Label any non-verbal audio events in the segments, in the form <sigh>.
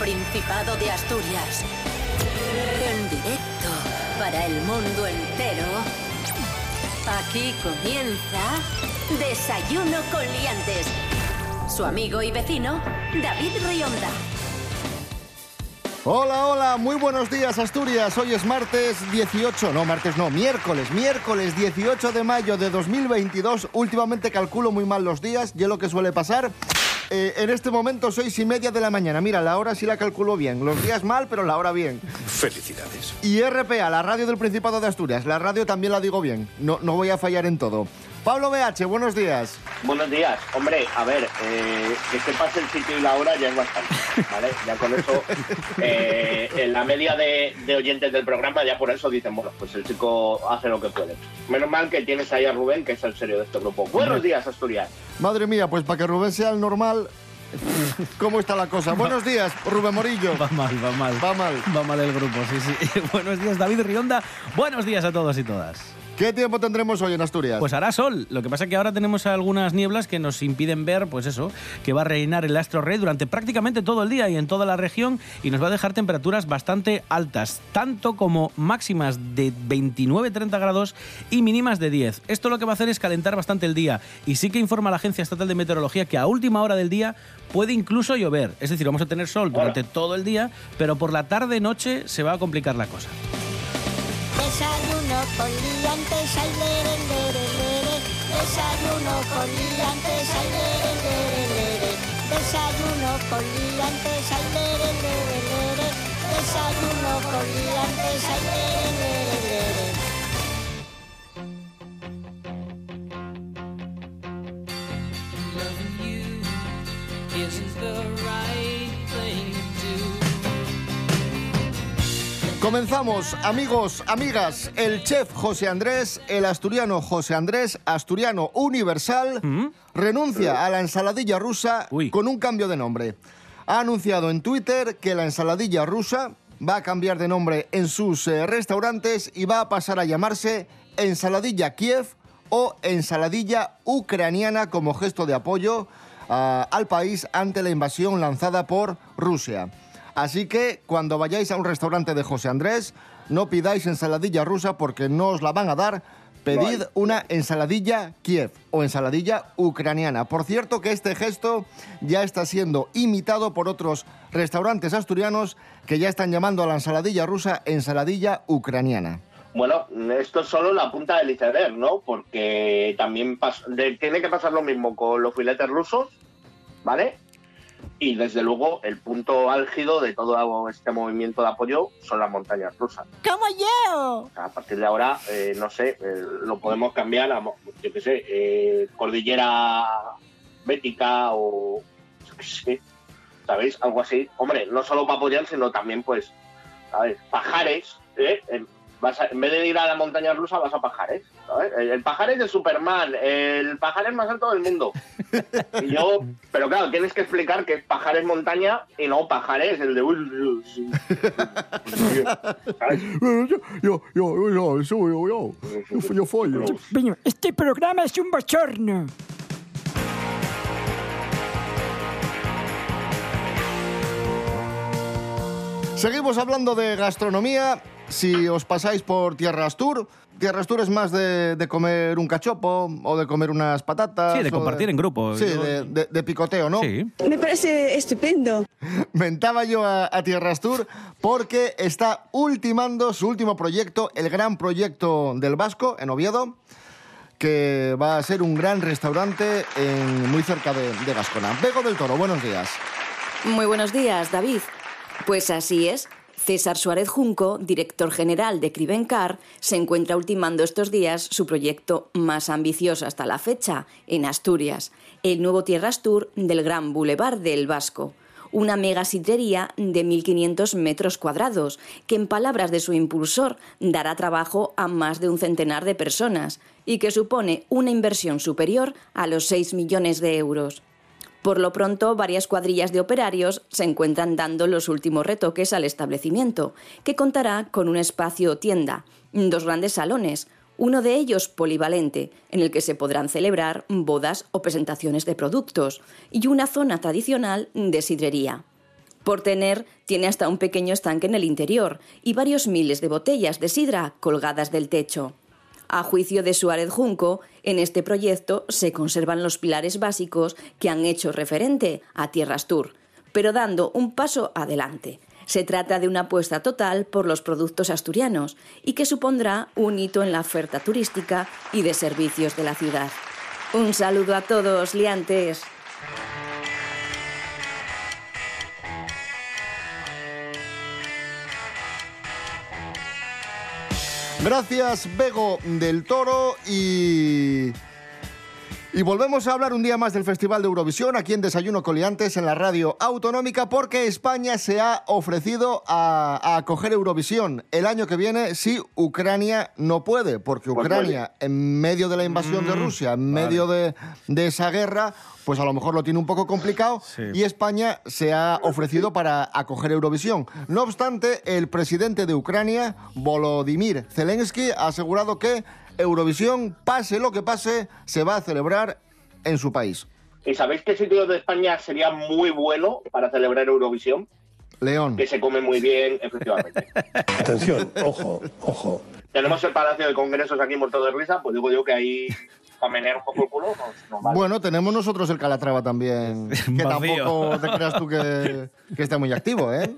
Principado de Asturias. En directo para el mundo entero. Aquí comienza Desayuno con Liantes. Su amigo y vecino, David Rionda. Hola, hola, muy buenos días Asturias. Hoy es martes 18, no, martes no, miércoles, miércoles 18 de mayo de 2022. Últimamente calculo muy mal los días, y es lo que suele pasar. Eh, en este momento seis y media de la mañana. Mira, la hora sí la calculo bien. Los días mal, pero la hora bien. Felicidades. Y RPA, la radio del Principado de Asturias. La radio también la digo bien. No, no voy a fallar en todo. Pablo BH, buenos días. Buenos días. Hombre, a ver, eh, que sepas el sitio y la hora ya es bastante, ¿vale? Ya con eso, eh, en la media de, de oyentes del programa, ya por eso dicen, bueno, pues el chico hace lo que puede. Menos mal que tienes ahí a Rubén, que es el serio de este grupo. Buenos días, Asturias. Madre mía, pues para que Rubén sea el normal, ¿cómo está la cosa? Buenos días, Rubén Morillo. Va mal, va mal. Va mal. Va mal el grupo, sí, sí. <laughs> Buenos días, David Rionda. Buenos días a todos y todas. ¿Qué tiempo tendremos hoy en Asturias? Pues hará sol. Lo que pasa es que ahora tenemos algunas nieblas que nos impiden ver, pues eso, que va a reinar el astro rey durante prácticamente todo el día y en toda la región y nos va a dejar temperaturas bastante altas, tanto como máximas de 29-30 grados y mínimas de 10. Esto lo que va a hacer es calentar bastante el día y sí que informa la Agencia Estatal de Meteorología que a última hora del día puede incluso llover. Es decir, vamos a tener sol durante todo el día, pero por la tarde-noche se va a complicar la cosa. Desayuno con liantes, ay, lere, lere, lere. Desayuno con liantes, ay, lere, lere, lere. Desayuno con liantes, ay, lere, lere, lere. Desayuno con liantes, ay, lere, lere. Comenzamos, amigos, amigas. El chef José Andrés, el asturiano José Andrés, asturiano universal, renuncia a la ensaladilla rusa Uy. con un cambio de nombre. Ha anunciado en Twitter que la ensaladilla rusa va a cambiar de nombre en sus eh, restaurantes y va a pasar a llamarse ensaladilla Kiev o ensaladilla ucraniana como gesto de apoyo ah, al país ante la invasión lanzada por Rusia. Así que cuando vayáis a un restaurante de José Andrés, no pidáis ensaladilla rusa porque no os la van a dar. Pedid una ensaladilla Kiev o ensaladilla ucraniana. Por cierto que este gesto ya está siendo imitado por otros restaurantes asturianos que ya están llamando a la ensaladilla rusa ensaladilla ucraniana. Bueno, esto es solo la punta del iceberg, ¿no? Porque también tiene que pasar lo mismo con los filetes rusos, ¿vale? Y desde luego el punto álgido de todo este movimiento de apoyo son las montañas rusas. ¡Como yo! A partir de ahora, eh, no sé, eh, lo podemos cambiar a, yo qué sé, eh, cordillera bética o, yo qué sé, ¿sabéis? Algo así. Hombre, no solo para apoyar, sino también, pues, ¿sabes? Pajares, ¿eh? En, vas a- en vez de ir a la montaña rusa, vas a Pajares, ¿sabes? El, el Pajares de Superman, el Pajares más alto del mundo. Y yo, pero claro, tienes que explicar que Pajares montaña y no Pajares, el de... ¿sabes? Yo, yo, yo, yo, yo, yo, yo, yo follo. Este programa es un bochorno. Seguimos hablando de gastronomía. Si os pasáis por Tierras Tour, Tierras Tour es más de, de comer un cachopo o de comer unas patatas. Sí, de compartir en grupo. Sí, Yo- de, de- de picoteo, ¿no? Sí. Me parece estupendo. <laughs> Mentaba yo a, a Tierras Tour porque está ultimando su último proyecto, el gran proyecto del Vasco, en Oviedo, que va a ser un gran restaurante en- muy cerca de, de Gascona. Vego del Toro, buenos días. Muy buenos días, David. Pues así es. César Suárez Junco, director general de Cribencar, se encuentra ultimando estos días su proyecto más ambicioso hasta la fecha, en Asturias, el nuevo Tierras Tour del Gran Boulevard del Vasco. Una mega sidrería de 1.500 metros cuadrados, que en palabras de su impulsor dará trabajo a más de un centenar de personas y que supone una inversión superior a los 6 millones de euros. Por lo pronto, varias cuadrillas de operarios se encuentran dando los últimos retoques al establecimiento, que contará con un espacio tienda, dos grandes salones, uno de ellos polivalente, en el que se podrán celebrar bodas o presentaciones de productos, y una zona tradicional de sidrería. Por tener, tiene hasta un pequeño estanque en el interior y varios miles de botellas de sidra colgadas del techo. A juicio de Suárez Junco, en este proyecto se conservan los pilares básicos que han hecho referente a Tierras Tour, pero dando un paso adelante. Se trata de una apuesta total por los productos asturianos y que supondrá un hito en la oferta turística y de servicios de la ciudad. Un saludo a todos, liantes. Gracias, Bego del Toro. Y. Y volvemos a hablar un día más del Festival de Eurovisión aquí en Desayuno Coliantes en la radio autonómica porque España se ha ofrecido a, a acoger Eurovisión el año que viene si Ucrania no puede, porque Pues Ucrania en medio de la invasión de Rusia, en medio de, de esa guerra, pues a lo mejor lo tiene un poco complicado Sí. y España se ha ofrecido para acoger Eurovisión. No obstante, el presidente de Ucrania, Volodymyr Zelensky, ha asegurado que Eurovisión, pase lo que pase, se va a celebrar en su país. ¿Y sabéis qué sitio de España sería muy bueno para celebrar Eurovisión? León. Que se come muy bien, efectivamente. <laughs> Atención, ojo, ojo. Tenemos el Palacio de Congresos aquí muerto de risa, pues digo yo que ahí para menear un poco el culo nos, nos vale. Bueno, tenemos nosotros el Calatrava también, <laughs> que Vacío. tampoco te creas tú que, que esté muy activo, ¿eh?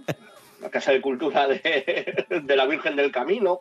la Casa de Cultura de, de la Virgen del Camino.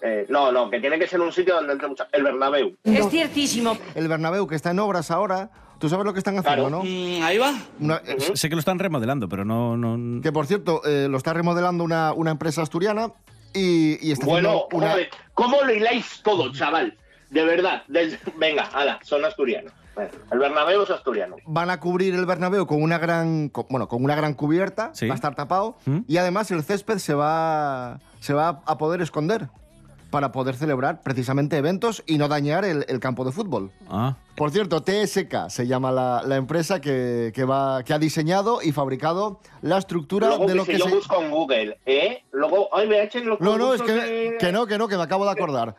Eh, no, no, que tiene que ser un sitio donde entre mucha... El Bernabéu. Es ciertísimo. El Bernabéu, que está en obras ahora, ¿tú sabes lo que están haciendo, Claro. no? ahí va. Una- eh, Sé que lo están remodelando, pero no... no... que, por cierto, eh, lo está remodelando una, una empresa asturiana y, y está Bueno, haciendo una... joder, ¿cómo lo hiláis todo, chaval? De verdad. desde- Venga, ala, son asturianos. Bueno, el Bernabéu es asturiano. Van a cubrir el Bernabéu con una gran, con- bueno, con una gran cubierta, Sí. va a estar tapado ¿Mm? y además el césped se va, se va a poder esconder para poder celebrar precisamente eventos y no dañar el, el campo de fútbol. Ah, Por cierto, TSK se llama la, la empresa que, que va, que ha diseñado y fabricado la estructura Luego de que lo si que yo se... busco en Google, ¿eh? Luego, ay, me echen los No, no, es que, de- que no, que no, que me acabo de acordar.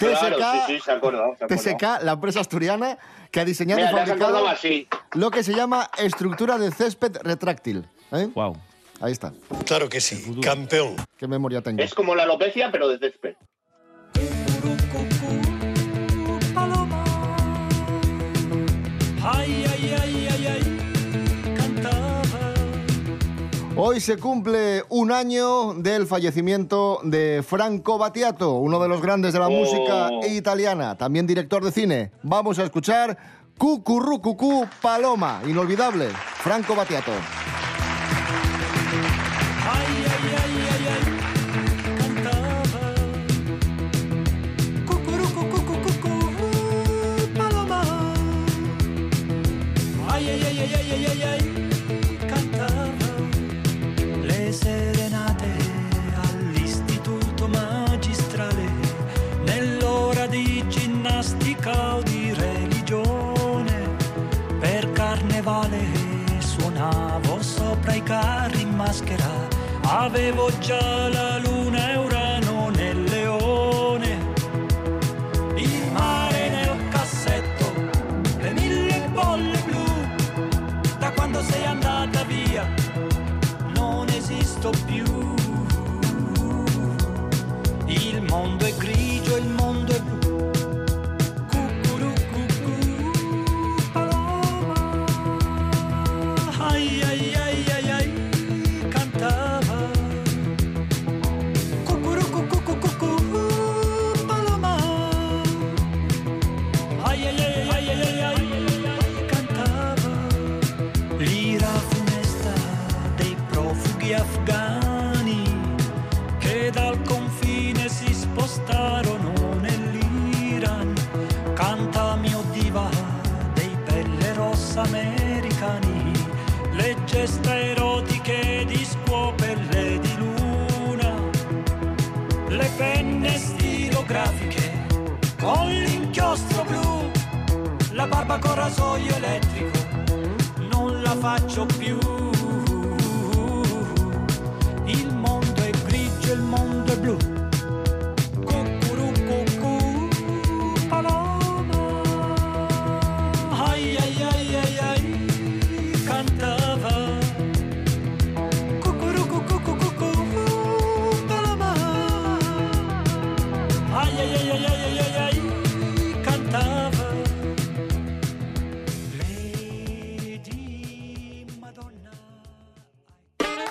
Claro, TSK, sí, sí, se ha acordado, se. TSK, la empresa asturiana que ha diseñado Mira, y fabricado así. lo que se llama estructura de césped retráctil. ¿eh? wow. Ahí está. Claro que sí, campeón. Qué memoria tengo. Es como la alopecia, pero de césped. Hoy se cumple un año del fallecimiento de Franco Battiato, uno de los grandes de la Oh. música italiana, también director de cine. Vamos a escuchar Cucurrucucú Paloma, inolvidable, Franco Battiato. Avevo già la luna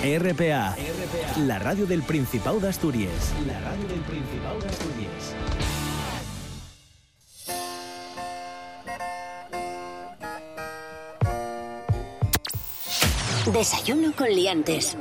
RPA, la radio del Principado de Asturias. La radio del Principado de Asturias. Desayuno con liantes.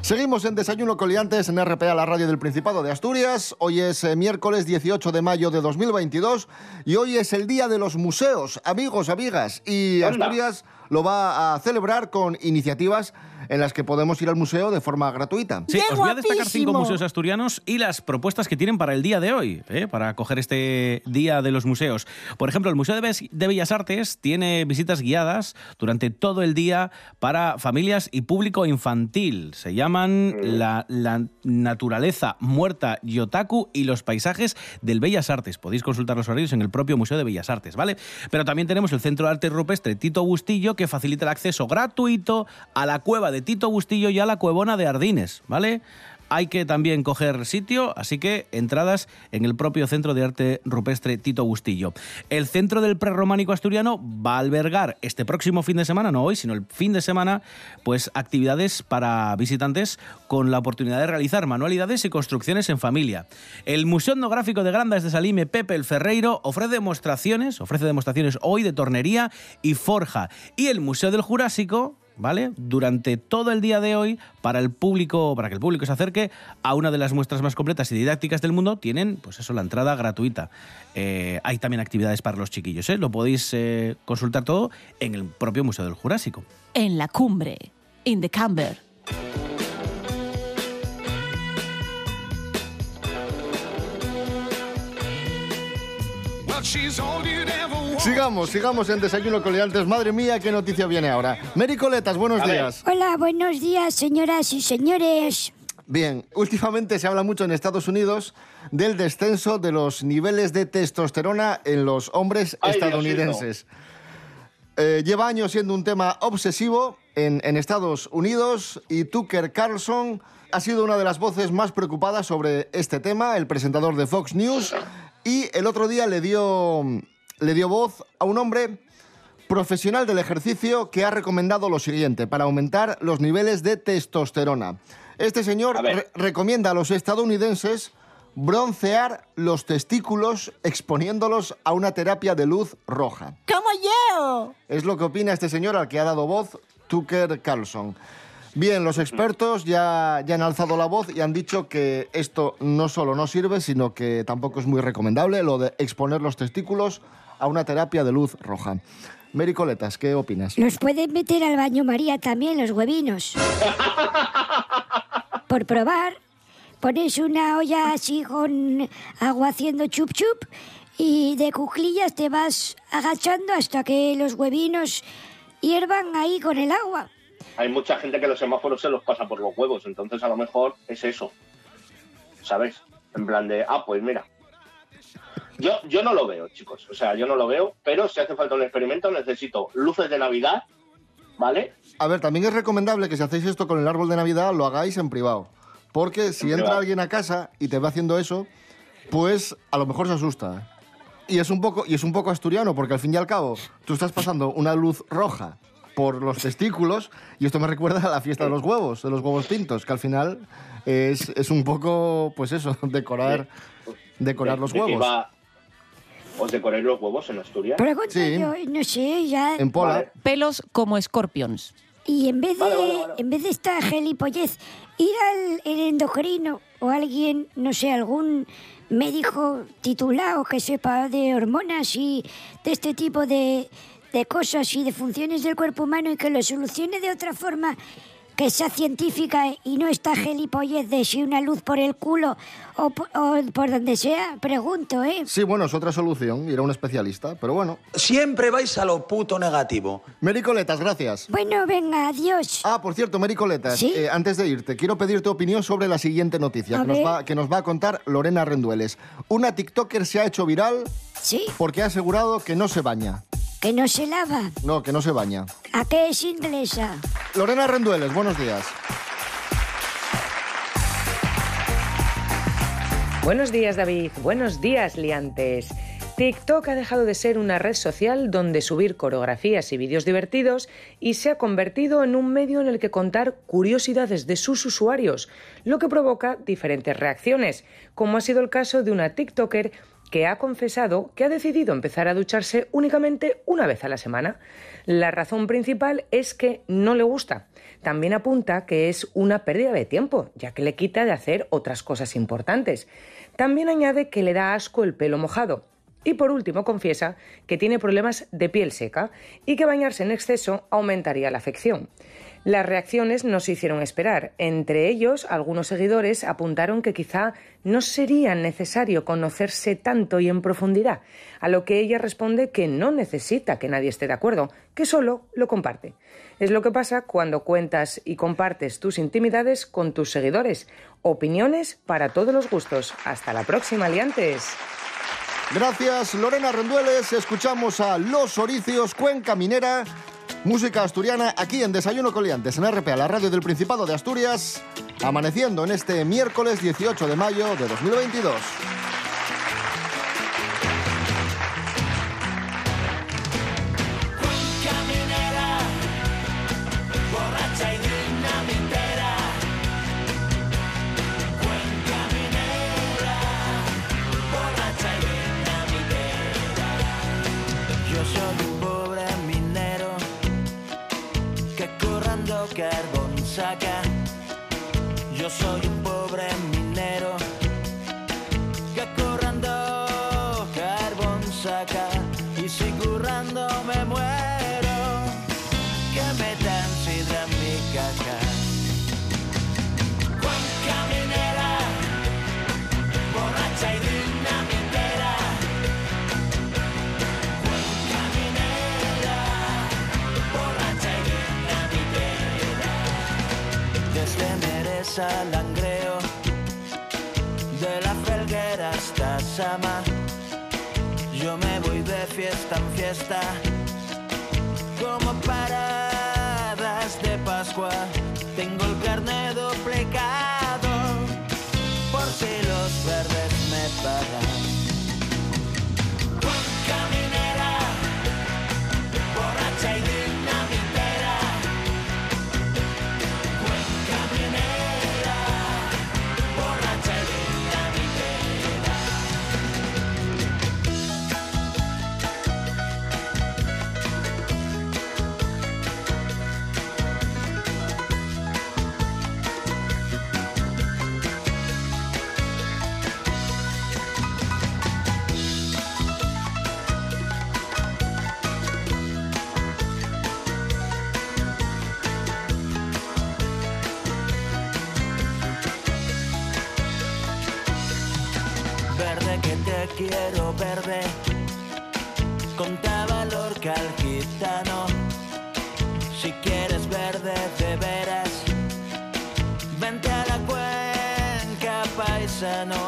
Seguimos en Desayuno Coliantes en RPA, la radio del Principado de Asturias. Hoy es eh, miércoles 18 de mayo de 2022 y hoy es el Día de los Museos, amigos, amigas. Y Anda. Asturias lo va a celebrar con iniciativas en las que podemos ir al museo de forma gratuita. Sí, os voy a destacar cinco museos asturianos y las propuestas que tienen para el día de hoy, ¿eh? para acoger este Día de los Museos. Por ejemplo, el Museo de Bellas Artes tiene visitas guiadas durante todo el día para familias y público infantil. Se llaman la, la naturaleza muerta Yotaku y los paisajes del Bellas Artes. Podéis consultar los horarios en el propio Museo de Bellas Artes, ¿vale? Pero también tenemos el Centro de Arte Rupestre Tito Bustillo que facilita el acceso gratuito a la cueva de Tito Bustillo y a la cuevona de Ardines, ¿vale? Hay que también coger sitio, así que entradas en el propio Centro de Arte Rupestre Tito Bustillo. El Centro del Prerrománico Asturiano va a albergar este próximo fin de semana, no hoy, sino el fin de semana, pues actividades para visitantes con la oportunidad de realizar manualidades y construcciones en familia. El Museo Etnográfico de Grandas de Salime Pepe el Ferreiro ofrece demostraciones, ofrece demostraciones hoy de tornería y forja. Y el Museo del Jurásico ¿vale? Durante todo el día de hoy, para el público, para que el público se acerque a una de las muestras más completas y didácticas del mundo, tienen, pues eso, la entrada gratuita. Eh, hay también actividades para los chiquillos, ¿eh? Lo podéis eh, consultar todo en el propio Museo del Jurásico. En la cumbre, in the camber. Sigamos, sigamos en Desayuno Coliantes. Madre mía, qué noticia viene ahora. Mary Coletas, buenos días. Hola, buenos días, señoras y señores. Bien, últimamente se habla mucho en Estados Unidos del descenso de los niveles de testosterona en los hombres Ay, estadounidenses. Eh, lleva años siendo un tema obsesivo en, en Estados Unidos y Tucker Carlson ha sido una de las voces más preocupadas sobre este tema, el presentador de Fox News, y el otro día le dio, le dio voz a un hombre profesional del ejercicio que ha recomendado lo siguiente para aumentar los niveles de testosterona. Este señor re- recomienda a los estadounidenses broncear los testículos exponiéndolos a una terapia de luz roja. ¡Como yo! Es lo que opina este señor al que ha dado voz Tucker Carlson. Bien, los expertos ya, ya han alzado la voz y han dicho que esto no solo no sirve, sino que tampoco es muy recomendable lo de exponer los testículos a una terapia de luz roja. Mary Coletas, ¿qué opinas? Los pueden meter al baño María también, los huevinos. Por probar, pones una olla así con agua haciendo chup chup y de cuclillas te vas agachando hasta que los huevinos hiervan ahí con el agua. Hay mucha gente que los semáforos se los pasa por los huevos, entonces a lo mejor es eso. ¿Sabes? En plan de, ah, pues mira. Yo, yo no lo veo, chicos. O sea, yo no lo veo, pero si hace falta un experimento, necesito luces de Navidad, ¿vale? A ver, también es recomendable que si hacéis esto con el árbol de Navidad lo hagáis en privado. Porque si En entra alguien a casa y te ve haciendo eso, pues a lo mejor se asusta. Y es un poco, y es un poco asturiano, porque al fin y al cabo, tú estás pasando una luz roja por los testículos, y esto me recuerda a la fiesta de los huevos, de los huevos pintos, que al final es, es un poco, pues eso, <laughs> decorar, decorar los De huevos. ¿Os decoráis los huevos en Asturias? Pregunto yo, no sé, ya... Vale. Pelos como escorpions. Y en vez de, Vale, vale, vale. en vez de esta gilipollez, ir al el endocrino o alguien, no sé, algún médico titulado que sepa de hormonas y de este tipo de, de cosas y de funciones del cuerpo humano y que lo solucione de otra forma que sea científica y no esta gilipollez de si una luz por el culo o, po- o por donde sea, pregunto, ¿eh? Sí, bueno, es otra solución, ir a un especialista, pero bueno. Siempre vais a lo puto negativo. Mericoletas, gracias. Bueno, venga, adiós. Ah, por cierto, Mericoletas, ¿Sí? eh, antes de irte, quiero pedir tu opinión sobre la siguiente noticia que nos, va, que nos va a contar Lorena Rendueles. Una TikToker se ha hecho viral ¿Sí? porque ha asegurado que no se baña. Que no se lava. No, que no se baña. ¿A qué es inglesa? Lorena Rendueles, buenos días. Buenos días David, buenos días liantes. TikTok ha dejado de ser una red social donde subir coreografías y vídeos divertidos y se ha convertido en un medio en el que contar curiosidades de sus usuarios, lo que provoca diferentes reacciones, como ha sido el caso de una TikToker que ha confesado que ha decidido empezar a ducharse únicamente una vez a la semana. La razón principal es que no le gusta. También apunta que es una pérdida de tiempo, ya que le quita de hacer otras cosas importantes. También añade que le da asco el pelo mojado. Y por último confiesa que tiene problemas de piel seca y que bañarse en exceso aumentaría la afección. Las reacciones no se hicieron esperar. Entre ellos, algunos seguidores apuntaron que quizá no sería necesario conocerse tanto y en profundidad, a lo que ella responde que no necesita que nadie esté de acuerdo, que solo lo comparte. Es lo que pasa cuando cuentas y compartes tus intimidades con tus seguidores. Opiniones para todos los gustos. Hasta la próxima, liantes. Gracias, Lorena Rendueles. Escuchamos a Los Oricios, Cuenca Minera, música asturiana, aquí en Desayuno Coliantes, en RPA, la radio del Principado de Asturias, amaneciendo en este miércoles 18 de mayo de 2022. I got carnet duplicado, por si los verdes me pagan. Si quieres verde de veras, vente a la cuenca paisano,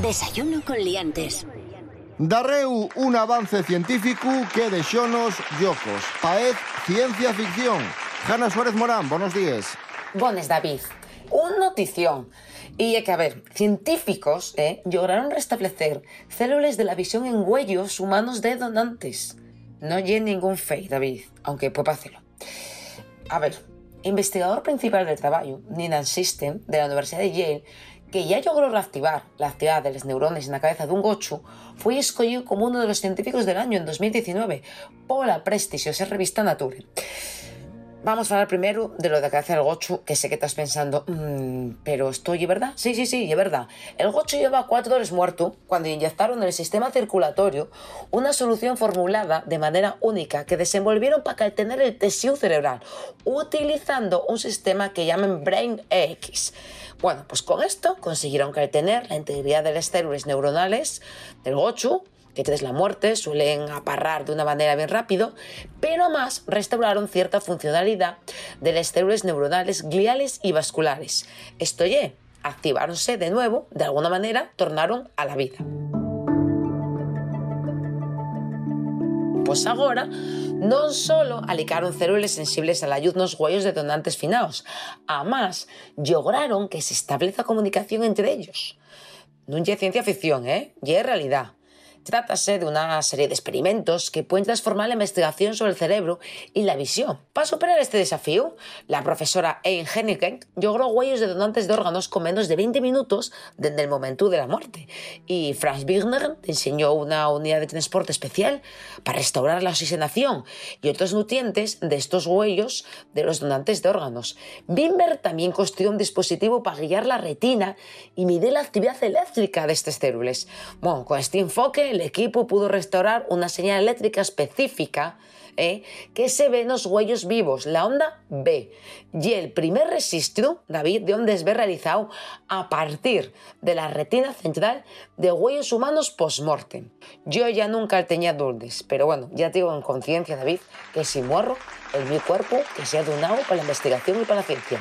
Desayuno con liantes. Darreu un avance científico que deixonos yocos. Paez ciencia ficción. Hanna Suárez Morán, buenos días. Bones, David. Un notición. Y é que, a ver, científicos eh, lograron restablecer células de la visión en huellos humanos de donantes. No hay ningún fake, David, aunque puede hacerlo. A ver, investigador principal del trabajo, Ninan System, de la Universidad de Yale, que ya logró reactivar la actividad de los neurones en la cabeza de un gochu, fue escogido como uno de los científicos del año en 2019 por la prestigiosa revista Nature. Vamos a hablar primero de lo de cabeza del gochu, que sé que estás pensando, "Mm, pero esto es verdad. Sí, sí, sí, es verdad. El gochu lleva cuatro horas muerto cuando inyectaron en el sistema circulatorio una solución formulada de manera única que desenvolvieron para caltener el tejido cerebral, utilizando un sistema que llaman Brain X. Bueno, pues con esto consiguieron caltener la integridad de las células neuronales del gochu que tras la muerte suelen aparrar de una manera bien rápido, pero más restauraron cierta funcionalidad de las células neuronales gliales y vasculares. Esto ye, activáronse de nuevo, de alguna manera tornaron a la vida. Pues agora non solo alicaron células sensibles a la luz nos huellos de donantes finados, además lograron que se establezca comunicación entre ellos. Non é ciencia ficción, eh? Ye realidad. Trátase de una serie de experimentos que pueden transformar la investigación sobre el cerebro y la visión. Para superar este desafío, la profesora Ein Henneken logró huellos de donantes de órganos con menos de 20 minutos desde el momento de la muerte. Y Franz Wigner diseñó una unidad de transporte especial para restaurar la oxigenación y otros nutrientes de estos huellos de los donantes de órganos. Bimber también construyó un dispositivo para guiar la retina y medir la actividad eléctrica de estas células. Bueno, con este enfoque el equipo pudo restaurar una señal eléctrica específica eh, que se ve en los huellos vivos, la onda B. Y el primer registro, David, de ondas B realizado a partir de la retina central de huellos humanos post-mortem. Yo ya nunca tenía dulces, pero bueno, ya te digo en conciencia, David, que si muero, el mi cuerpo que sea donado para la investigación y para la ciencia.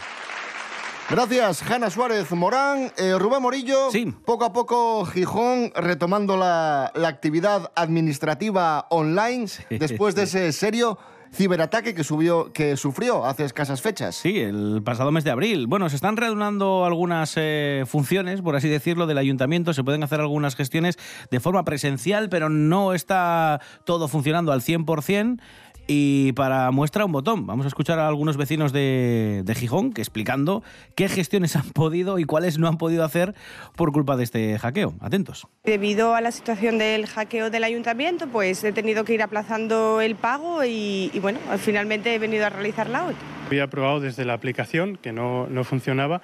Gracias, Hanna Suárez Morán. Eh, Rubén Morillo, poco a poco Gijón retomando la, la actividad administrativa online después de ese serio ciberataque que, subió, que sufrió hace escasas fechas. Sí, el pasado mes de abril. Bueno, se están reanudando algunas eh, funciones, por así decirlo, del ayuntamiento. Se pueden hacer algunas gestiones de forma presencial, pero no está todo funcionando al 100%. Y para muestra un botón, vamos a escuchar a algunos vecinos de, de Gijón que explicando qué gestiones han podido y cuáles no han podido hacer por culpa de este hackeo. Atentos. Debido a la situación del hackeo del ayuntamiento, pues he tenido que ir aplazando el pago y, y bueno, finalmente he venido a realizarla hoy. Había probado desde la aplicación que no, no funcionaba.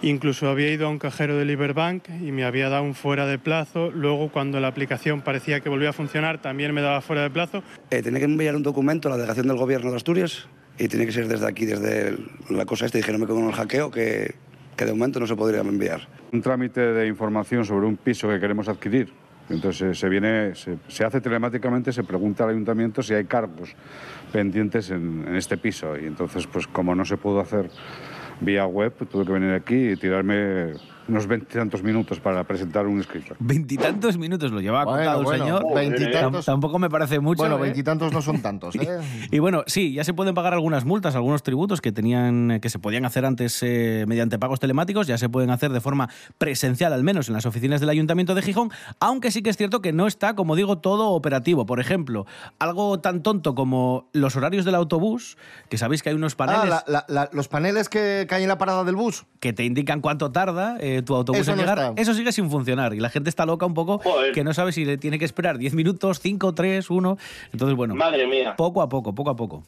Incluso había ido a un cajero de Liberbank y me había dado un fuera de plazo. Luego, cuando la aplicación parecía que volvía a funcionar, también me daba fuera de plazo. Eh, tenía que enviar un documento a la delegación del gobierno de Asturias y tiene que ser desde aquí, desde el- la cosa esta. Dijeronme con el hackeo que, que de momento no se podría enviar. Un trámite de información sobre un piso que queremos adquirir. Entonces se viene, se, se hace telemáticamente, se pregunta al ayuntamiento si hay cargos pendientes en, en este piso. Y entonces, pues como no se pudo hacer vía web, tuve que venir aquí y tirarme unos veintitantos minutos para presentar un escrito. Veintitantos minutos lo llevaba Bueno, contado el bueno, señor. veintitantos- Tam- Tampoco me parece mucho. Bueno, ¿eh? veintitantos no son tantos, <laughs> ¿eh? Y bueno, sí, ya se pueden pagar algunas multas, algunos tributos que tenían que se podían hacer antes eh, mediante pagos telemáticos, ya se pueden hacer de forma presencial, al menos en las oficinas del Ayuntamiento de Gijón, aunque sí que es cierto que no está, como digo, todo operativo. Por ejemplo, algo tan tonto como los horarios del autobús, que sabéis que hay unos paneles Ah, la- la- la- los paneles que caen en la parada del bus. que te indican cuánto tarda eh, tu autobús Eso no llegar, está. eso sigue sin funcionar. Y la gente está loca un poco, que no sabe si le tiene que esperar 10 minutos, 5, 3, 1. Entonces, bueno, Madre mía. poco a poco, poco a poco.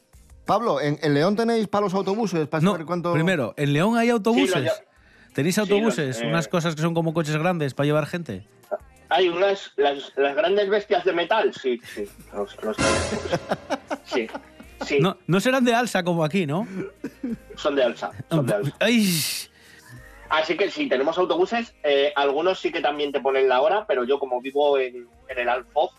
Pablo, ¿en, en León tenéis para los autobuses? Para saber cuánto... Primero, ¿en León hay autobuses? Sí, lo- ¿Tenéis Sí, autobuses? los, eh, Unas cosas que son como coches grandes para llevar gente. Hay unas, las, las grandes bestias de metal, sí, sí, los, los tenemos. <laughs> Sí, sí, No, no serán de alza como aquí, ¿no? son de alza, son de alza. Ay, Así que sí, tenemos autobuses, eh, algunos sí que también te ponen la hora, pero yo como vivo en, el Alfoz,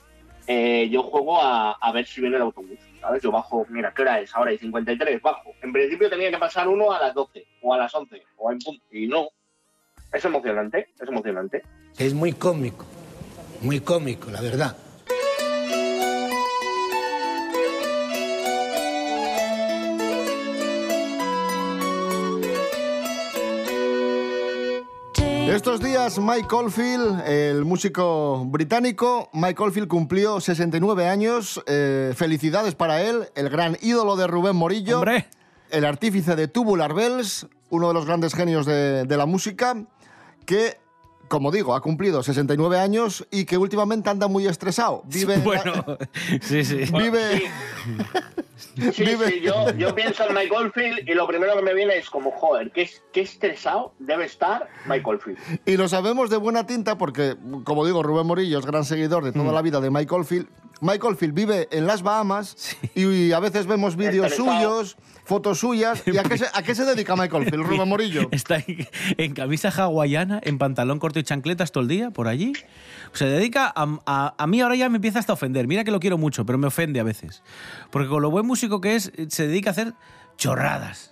eh, yo juego a, ver si viene el autobús, ¿sabes? Yo bajo, mira, ¿qué hora es? Ahora hay 53, bajo. En principio tenía que pasar uno a las 12 o a las 11 o en punto, y no. Es emocionante, es emocionante. Es muy cómico, muy cómico, la verdad. Estos días Mike Oldfield, el músico británico, Mike Oldfield cumplió 69 años. Eh, felicidades para él, el gran ídolo de Rubén Morillo, el artífice de Tubular Bells, uno de los grandes genios de, de la música, que, como digo, ha cumplido 69 años y que últimamente anda muy estresado. Vive, la- bueno, <laughs> sí, sí. vive, Sí, <laughs> sí, yo, yo pienso en Mike Oldfield y lo primero que me viene es como, joder, qué, qué estresado debe estar Mike Oldfield. Y lo sabemos de buena tinta porque, como digo, Rubén Morillo es gran seguidor de toda la vida de Mike Oldfield. Mike Oldfield vive en las Bahamas y a veces vemos vídeos suyos, fotos suyas. ¿Y a qué, se, a qué se dedica Mike Oldfield, Rubén Morillo? <laughs> Está en, en camisa hawaiana, en pantalón corto y chancletas todo el día, por allí. Se dedica a, a- a mí ahora ya me empieza hasta a ofender. Mira que lo quiero mucho, pero me ofende a veces. Porque con lo buen músico que es, se dedica a hacer chorradas.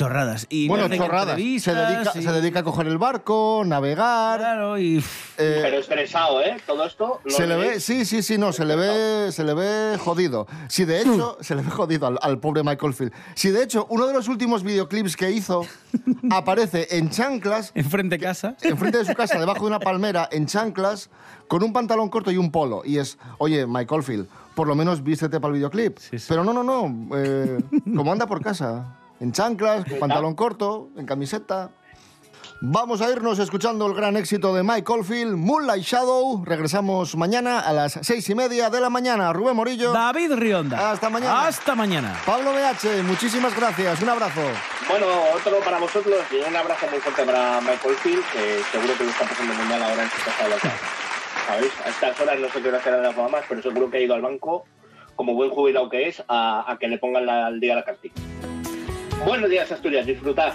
Chorradas. Y bueno, chorradas. Se dedica, y- se dedica a coger el barco, navegar. Claro, y. Pero estresado, ¿eh? Todo esto. no se le ve, sí, sí, sí, no, se le ve, se le ve jodido. Si de hecho, se le ve jodido al, al pobre Michael Field. Si de hecho, uno de los últimos videoclips que hizo <laughs> aparece en chanclas. Enfrente de casa. Enfrente de su casa, debajo de una palmera, en chanclas, con un pantalón corto y un polo. Y es, oye, Michael Field, por lo menos vístete para el videoclip. Pero no, no, no. eh, como anda por casa. En chanclas, con pantalón corto, en camiseta. Vamos a irnos escuchando el gran éxito de Mike Oldfield, Moonlight Shadow. Regresamos mañana a las seis y media de la mañana. Rubén Morillo. David Rionda. Hasta mañana. Hasta mañana. Pablo BH, muchísimas gracias. Un abrazo. Bueno, otro para vosotros y un abrazo muy fuerte para Michael Field, que seguro que lo está pasando muy mal ahora en su casa de la casa. ¿Sabéis? A estas horas no sé qué hora serán las mamás, pero seguro que ha ido al banco, como buen jubilado que es, a, a que le pongan la- al día la cartilla. Buenos días, Asturias. Disfrutad.